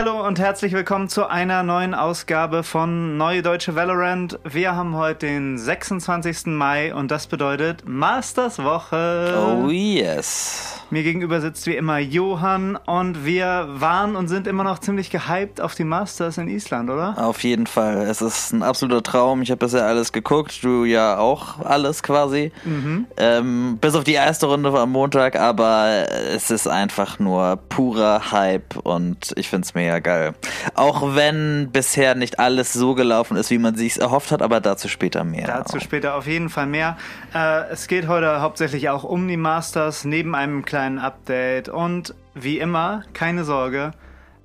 Hallo und herzlich willkommen zu einer neuen Ausgabe von Neue Deutsche Valorant. Wir haben heute den 26. Mai und das bedeutet Masters Woche. Oh yes. Mir gegenüber sitzt wie immer Johann und wir waren und sind immer noch ziemlich gehypt auf die Masters in Island, oder? Auf jeden Fall. Es ist ein absoluter Traum. Ich habe bisher alles geguckt, du ja auch alles quasi. Mhm. Ähm, bis auf die erste Runde am Montag, aber es ist einfach nur purer Hype und ich finde es mega geil. Auch wenn bisher nicht alles so gelaufen ist, wie man sich erhofft hat, aber dazu später mehr. Dazu später auf jeden Fall mehr. Äh, es geht heute hauptsächlich auch um die Masters, neben einem kleinen kleinen Update und wie immer, keine Sorge,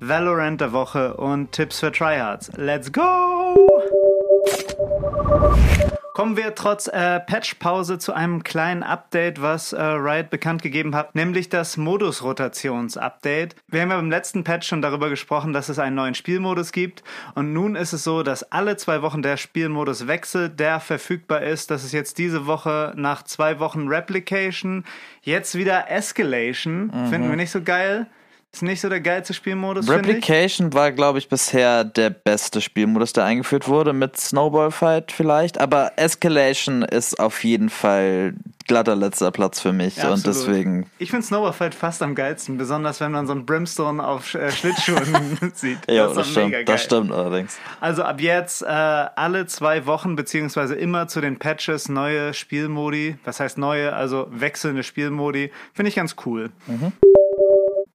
Valorant der Woche und Tipps für Tryhards. Let's go! Kommen wir trotz äh, Patchpause zu einem kleinen Update, was äh, Riot bekannt gegeben hat, nämlich das Modus-Rotations-Update. Wir haben ja beim letzten Patch schon darüber gesprochen, dass es einen neuen Spielmodus gibt. Und nun ist es so, dass alle zwei Wochen der Spielmodus wechselt, der verfügbar ist. Das ist jetzt diese Woche nach zwei Wochen Replication, jetzt wieder Escalation. Mhm. Finden wir nicht so geil. Ist nicht so der geilste Spielmodus. Replication war, glaube ich, bisher der beste Spielmodus, der eingeführt wurde, mit Snowball Fight vielleicht. Aber Escalation ist auf jeden Fall glatter letzter Platz für mich ja, und deswegen. Ich finde Snowball Fight fast am geilsten, besonders wenn man so einen Brimstone auf äh, Schlittschuhen sieht. Ja, das, das stimmt. Das stimmt allerdings. Also ab jetzt äh, alle zwei Wochen beziehungsweise immer zu den Patches neue Spielmodi. Was heißt neue? Also wechselnde Spielmodi. Finde ich ganz cool. Mhm.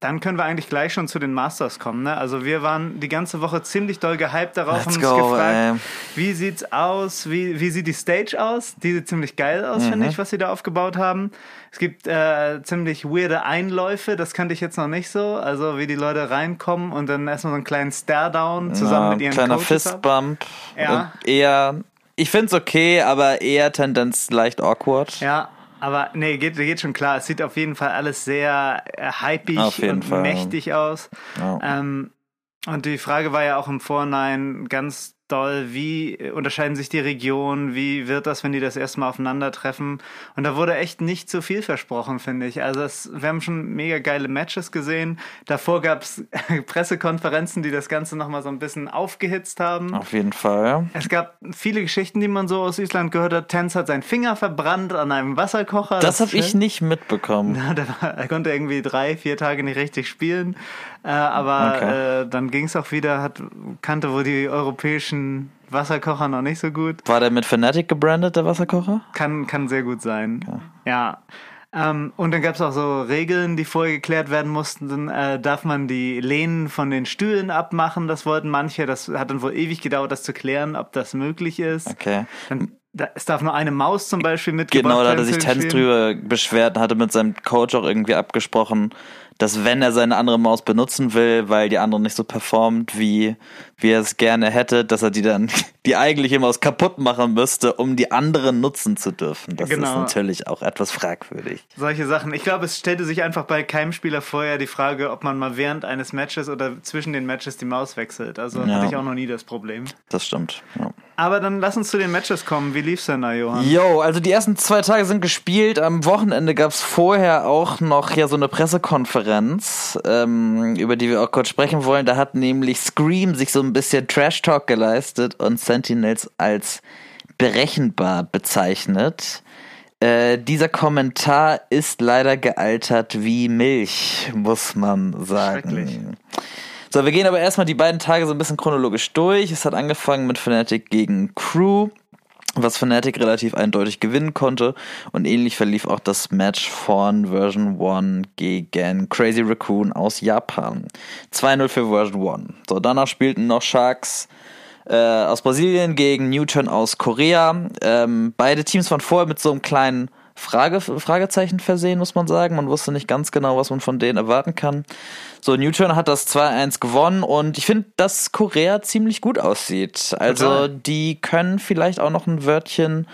Dann können wir eigentlich gleich schon zu den Masters kommen. Ne? Also wir waren die ganze Woche ziemlich doll gehypt darauf Let's und uns go, gefragt, ey. wie sieht's aus, wie, wie sieht die Stage aus? Die sieht ziemlich geil aus, mhm. finde ich, was sie da aufgebaut haben. Es gibt äh, ziemlich weirde Einläufe, das kannte ich jetzt noch nicht so. Also wie die Leute reinkommen und dann erstmal so einen kleinen Stare-Down zusammen ja, mit ihren kleiner Coaches Fistbump. Ja. Eher, ich finde es okay, aber eher Tendenz leicht awkward. Ja, aber nee, geht, geht schon klar. Es sieht auf jeden Fall alles sehr äh, hypig und Fall. mächtig aus. Ja. Ähm, und die Frage war ja auch im Vorhinein ganz doll, wie unterscheiden sich die Regionen, wie wird das, wenn die das erste Mal aufeinandertreffen. Und da wurde echt nicht zu viel versprochen, finde ich. Also es, wir haben schon mega geile Matches gesehen. Davor gab es Pressekonferenzen, die das Ganze nochmal so ein bisschen aufgehitzt haben. Auf jeden Fall. Es gab viele Geschichten, die man so aus Island gehört hat. Tenz hat seinen Finger verbrannt an einem Wasserkocher. Das, das habe ich nicht mitbekommen. Na, war, er konnte irgendwie drei, vier Tage nicht richtig spielen. Äh, aber okay. äh, dann ging es auch wieder, hat, kannte wohl die europäischen Wasserkocher noch nicht so gut. War der mit Fnatic gebrandet, der Wasserkocher? Kann, kann sehr gut sein. Okay. Ja. Ähm, und dann gab es auch so Regeln, die vorher geklärt werden mussten. Äh, darf man die Lehnen von den Stühlen abmachen? Das wollten manche. Das hat dann wohl ewig gedauert, das zu klären, ob das möglich ist. Okay. Dann, da, es darf nur eine Maus zum Beispiel mitgebracht werden. Genau, da hat er sich Tenz drüber beschwert und hatte mit seinem Coach auch irgendwie abgesprochen, dass wenn er seine andere Maus benutzen will, weil die andere nicht so performt, wie, wie er es gerne hätte, dass er die dann, die eigentliche Maus kaputt machen müsste, um die andere nutzen zu dürfen. Das genau. ist natürlich auch etwas fragwürdig. Solche Sachen. Ich glaube, es stellte sich einfach bei keinem Spieler vorher die Frage, ob man mal während eines Matches oder zwischen den Matches die Maus wechselt. Also ja. hatte ich auch noch nie das Problem. Das stimmt. Ja. Aber dann lass uns zu den Matches kommen. Wie lief's denn da, Johann? Jo, also die ersten zwei Tage sind gespielt. Am Wochenende gab's vorher auch noch ja so eine Pressekonferenz, ähm, über die wir auch kurz sprechen wollen. Da hat nämlich Scream sich so ein bisschen Trash Talk geleistet und Sentinels als berechenbar bezeichnet. Äh, dieser Kommentar ist leider gealtert wie Milch, muss man sagen. So, wir gehen aber erstmal die beiden Tage so ein bisschen chronologisch durch. Es hat angefangen mit Fnatic gegen Crew, was Fnatic relativ eindeutig gewinnen konnte. Und ähnlich verlief auch das Match von Version 1 gegen Crazy Raccoon aus Japan. 2-0 für Version 1. So, danach spielten noch Sharks äh, aus Brasilien gegen Newton aus Korea. Ähm, beide Teams waren vorher mit so einem kleinen Frage, Fragezeichen versehen, muss man sagen. Man wusste nicht ganz genau, was man von denen erwarten kann. So, Newton hat das 2-1 gewonnen und ich finde, dass Korea ziemlich gut aussieht. Also, Total. die können vielleicht auch noch ein Wörtchen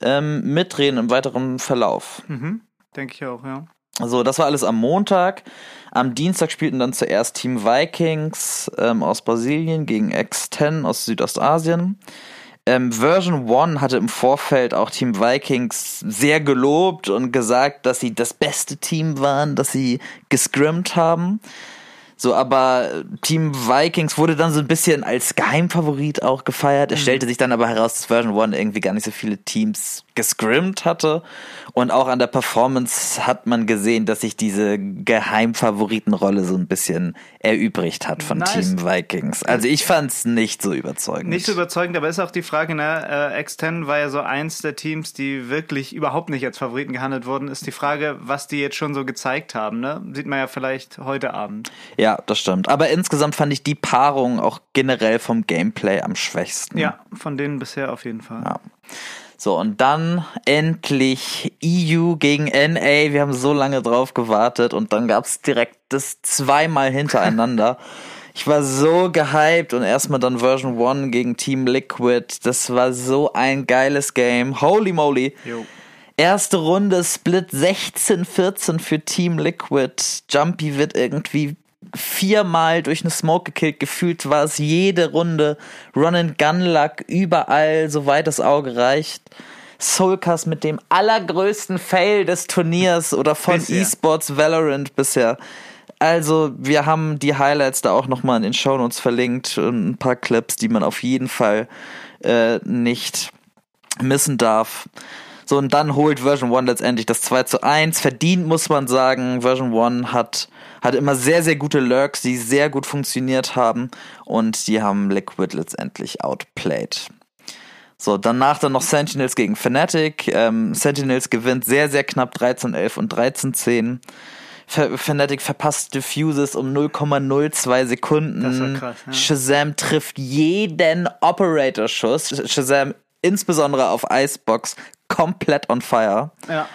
ähm, mitreden im weiteren Verlauf. Mhm. Denke ich auch, ja. Also, das war alles am Montag. Am Dienstag spielten dann zuerst Team Vikings ähm, aus Brasilien gegen X10 aus Südostasien. Ähm, Version 1 hatte im Vorfeld auch Team Vikings sehr gelobt und gesagt, dass sie das beste Team waren, dass sie gescrimmt haben. So, aber Team Vikings wurde dann so ein bisschen als Geheimfavorit auch gefeiert. Es mhm. stellte sich dann aber heraus, dass Version 1 irgendwie gar nicht so viele Teams gescrimmt hatte. Und auch an der Performance hat man gesehen, dass sich diese Geheimfavoritenrolle so ein bisschen erübrigt hat von nice. Team Vikings. Also ich fand es nicht so überzeugend. Nicht so überzeugend, aber ist auch die Frage, ne, äh, X10 war ja so eins der Teams, die wirklich überhaupt nicht als Favoriten gehandelt wurden. Ist die Frage, was die jetzt schon so gezeigt haben, ne? Sieht man ja vielleicht heute Abend. Ja, das stimmt. Aber insgesamt fand ich die Paarung auch generell vom Gameplay am schwächsten. Ja, von denen bisher auf jeden Fall. Ja. So, und dann endlich EU gegen NA. Wir haben so lange drauf gewartet und dann gab's direkt das zweimal hintereinander. ich war so gehypt und erstmal dann Version 1 gegen Team Liquid. Das war so ein geiles Game. Holy moly. Jo. Erste Runde Split 16-14 für Team Liquid. Jumpy wird irgendwie viermal durch eine Smoke gekillt. Gefühlt war es jede Runde Run and Gun Luck überall, soweit das Auge reicht. Soulcast mit dem allergrößten Fail des Turniers oder von eSports Valorant bisher. Also, wir haben die Highlights da auch nochmal in den Shownotes verlinkt und ein paar Clips, die man auf jeden Fall äh, nicht missen darf. So, und dann holt Version 1 letztendlich das 2 zu 1. Verdient, muss man sagen. Version 1 hat hat immer sehr, sehr gute Lurks, die sehr gut funktioniert haben und die haben Liquid letztendlich outplayed. So, danach dann noch Sentinels gegen Fnatic. Ähm, Sentinels gewinnt sehr, sehr knapp 13-11 und 13-10. Fnatic verpasst Diffuses um 0,02 Sekunden. Das war krass, ja. Shazam trifft jeden Operator-Schuss. Shazam insbesondere auf Icebox komplett on fire. Ja.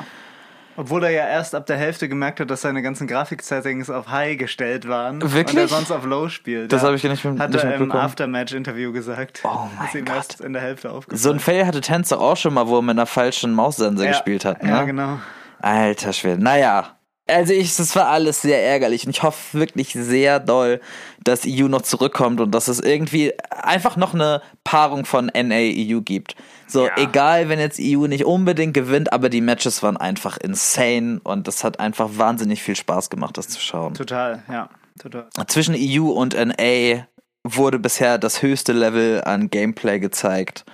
Obwohl er ja erst ab der Hälfte gemerkt hat, dass seine ganzen Grafik-Settings auf High gestellt waren. Wirklich? Und er sonst auf Low spielt. Das ja. habe ich ja nicht, hat nicht er im Aftermatch-Interview gesagt. Oh mein Gott. erst in der Hälfte aufgefallen. So ein Fail hatte Tänzer auch schon mal, wo er mit einer falschen Maussense ja. gespielt hat. Ne? Ja, genau. Alter Schwede. Naja, also ich, das war alles sehr ärgerlich und ich hoffe wirklich sehr doll, dass EU noch zurückkommt und dass es irgendwie einfach noch eine Paarung von NA-EU gibt. So, ja. egal, wenn jetzt EU nicht unbedingt gewinnt, aber die Matches waren einfach insane und das hat einfach wahnsinnig viel Spaß gemacht, das zu schauen. Total, ja, total. Zwischen EU und NA wurde bisher das höchste Level an Gameplay gezeigt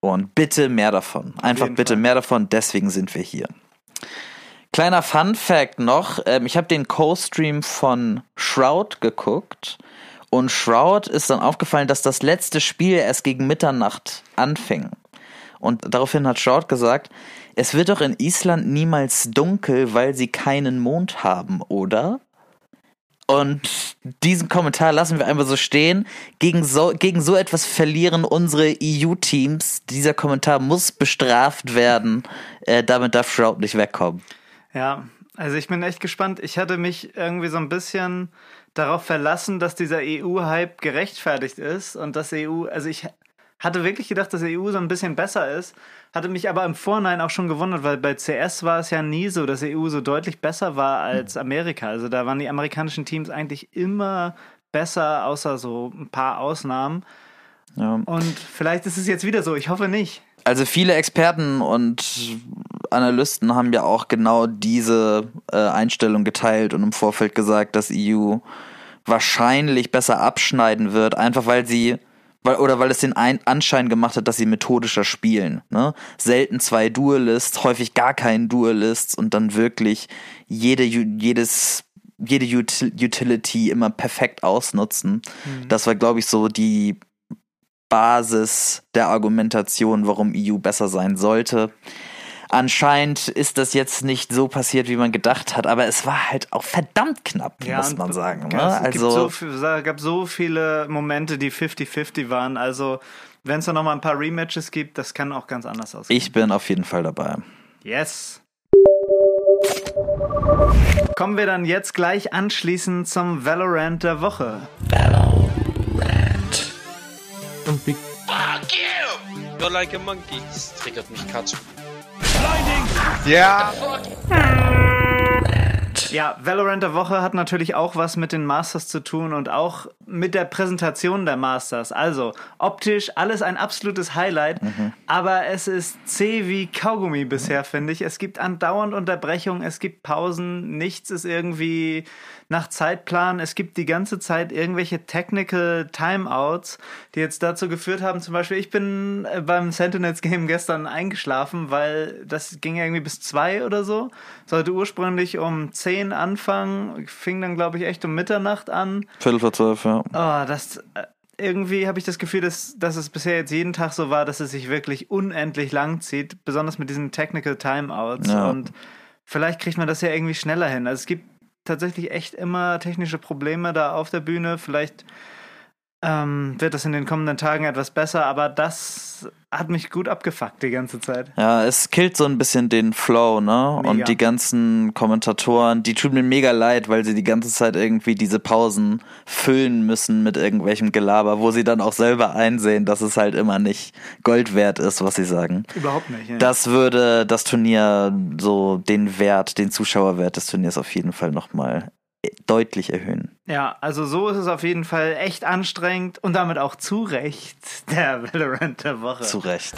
und bitte mehr davon. Einfach bitte Fall. mehr davon, deswegen sind wir hier. Kleiner Fun Fact noch, ähm, ich habe den Co-Stream von Shroud geguckt und Shroud ist dann aufgefallen, dass das letzte Spiel erst gegen Mitternacht anfing. Und daraufhin hat Short gesagt, es wird doch in Island niemals dunkel, weil sie keinen Mond haben, oder? Und diesen Kommentar lassen wir einfach so stehen. Gegen so, gegen so etwas verlieren unsere EU-Teams. Dieser Kommentar muss bestraft werden. Äh, damit darf Shroud nicht wegkommen. Ja, also ich bin echt gespannt. Ich hatte mich irgendwie so ein bisschen darauf verlassen, dass dieser EU-Hype gerechtfertigt ist und dass EU, also ich hatte wirklich gedacht, dass die EU so ein bisschen besser ist. Hatte mich aber im Vorhinein auch schon gewundert, weil bei CS war es ja nie so, dass die EU so deutlich besser war als Amerika. Also da waren die amerikanischen Teams eigentlich immer besser, außer so ein paar Ausnahmen. Ja. Und vielleicht ist es jetzt wieder so. Ich hoffe nicht. Also viele Experten und Analysten haben ja auch genau diese äh, Einstellung geteilt und im Vorfeld gesagt, dass EU wahrscheinlich besser abschneiden wird, einfach weil sie weil, oder weil es den Ein Anschein gemacht hat, dass sie methodischer spielen. Ne? Selten zwei Duelists, häufig gar keinen Duelists und dann wirklich jede, jedes, jede Utility immer perfekt ausnutzen. Mhm. Das war, glaube ich, so die Basis der Argumentation, warum EU besser sein sollte. Anscheinend ist das jetzt nicht so passiert, wie man gedacht hat, aber es war halt auch verdammt knapp, ja, muss man sagen. Ne? Also es so, gab so viele Momente, die 50-50 waren. Also wenn es da nochmal ein paar Rematches gibt, das kann auch ganz anders aussehen. Ich bin auf jeden Fall dabei. Yes. Kommen wir dann jetzt gleich anschließend zum Valorant der Woche. Valorant. Fuck you! You're like a monkey. Das triggert mich Katsch. Ja. Ja, Valorant der Woche hat natürlich auch was mit den Masters zu tun und auch mit der Präsentation der Masters. Also optisch alles ein absolutes Highlight, mhm. aber es ist zäh wie Kaugummi bisher, finde ich. Es gibt andauernd Unterbrechungen, es gibt Pausen, nichts ist irgendwie nach Zeitplan. Es gibt die ganze Zeit irgendwelche Technical Timeouts, die jetzt dazu geführt haben, zum Beispiel, ich bin äh, beim Sentinels Game gestern eingeschlafen, weil das ging irgendwie bis zwei oder so. Sollte ursprünglich um zehn anfangen, fing dann, glaube ich, echt um Mitternacht an. Viertel vor zwölf, ja. Oh, das äh, irgendwie habe ich das Gefühl, dass, dass es bisher jetzt jeden Tag so war, dass es sich wirklich unendlich lang zieht, besonders mit diesen Technical Timeouts. Ja. Und vielleicht kriegt man das ja irgendwie schneller hin. Also es gibt tatsächlich echt immer technische Probleme da auf der Bühne. Vielleicht ähm, wird das in den kommenden Tagen etwas besser, aber das hat mich gut abgefuckt die ganze Zeit. Ja, es killt so ein bisschen den Flow, ne? Mega. Und die ganzen Kommentatoren, die tun mir mega leid, weil sie die ganze Zeit irgendwie diese Pausen füllen müssen mit irgendwelchem Gelaber, wo sie dann auch selber einsehen, dass es halt immer nicht Gold wert ist, was sie sagen. Überhaupt nicht. Ja. Das würde das Turnier so den Wert, den Zuschauerwert des Turniers auf jeden Fall nochmal deutlich erhöhen. Ja, also so ist es auf jeden Fall echt anstrengend und damit auch zu Recht der Valorant der Woche. Zu Recht.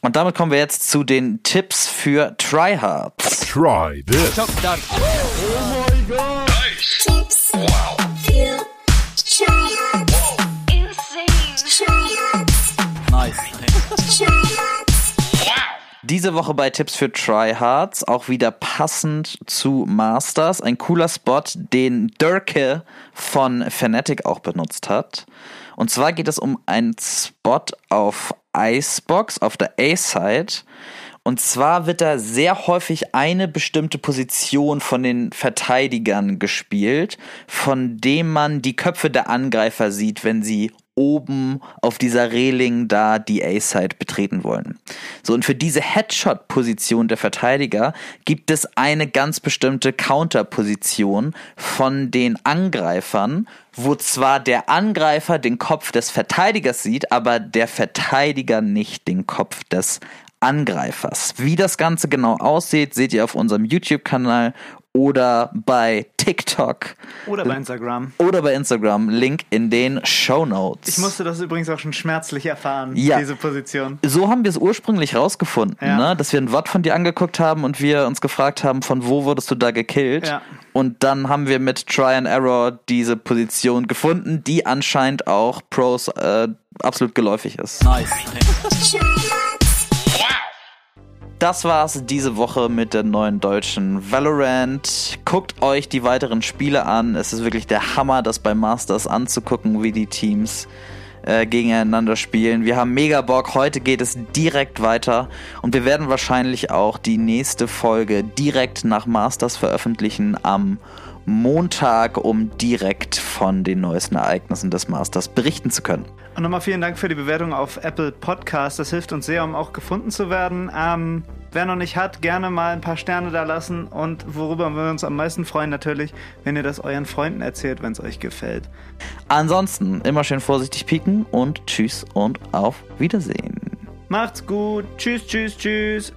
Und damit kommen wir jetzt zu den Tipps für Tryhards. Try this. Oh my god. Nice. Tipps wow. Diese Woche bei Tipps für Tryhards, auch wieder passend zu Masters. Ein cooler Spot, den Dirke von Fnatic auch benutzt hat. Und zwar geht es um einen Spot auf Icebox, auf der A-Side. Und zwar wird da sehr häufig eine bestimmte Position von den Verteidigern gespielt, von dem man die Köpfe der Angreifer sieht, wenn sie oben auf dieser Reling da die A-Side betreten wollen. So, und für diese Headshot-Position der Verteidiger gibt es eine ganz bestimmte Counter-Position von den Angreifern, wo zwar der Angreifer den Kopf des Verteidigers sieht, aber der Verteidiger nicht den Kopf des Angreifers. Wie das Ganze genau aussieht, seht ihr auf unserem YouTube-Kanal oder bei TikTok. Oder bei Instagram. Oder bei Instagram. Link in den Show Notes. Ich musste das übrigens auch schon schmerzlich erfahren, ja. diese Position. So haben wir es ursprünglich rausgefunden, ja. ne? dass wir ein Wort von dir angeguckt haben und wir uns gefragt haben, von wo wurdest du da gekillt? Ja. Und dann haben wir mit Try and Error diese Position gefunden, die anscheinend auch Pros äh, absolut geläufig ist. Nice. Das war's diese Woche mit der neuen deutschen Valorant. Guckt euch die weiteren Spiele an. Es ist wirklich der Hammer, das bei Masters anzugucken, wie die Teams äh, gegeneinander spielen. Wir haben mega Bock. Heute geht es direkt weiter und wir werden wahrscheinlich auch die nächste Folge direkt nach Masters veröffentlichen am Montag, um direkt von den neuesten Ereignissen des Masters berichten zu können. Und nochmal vielen Dank für die Bewertung auf Apple Podcast. Das hilft uns sehr, um auch gefunden zu werden. Ähm, wer noch nicht hat, gerne mal ein paar Sterne da lassen. Und worüber wir uns am meisten freuen, natürlich, wenn ihr das euren Freunden erzählt, wenn es euch gefällt. Ansonsten immer schön vorsichtig pieken und tschüss und auf Wiedersehen. Macht's gut. Tschüss, tschüss, tschüss.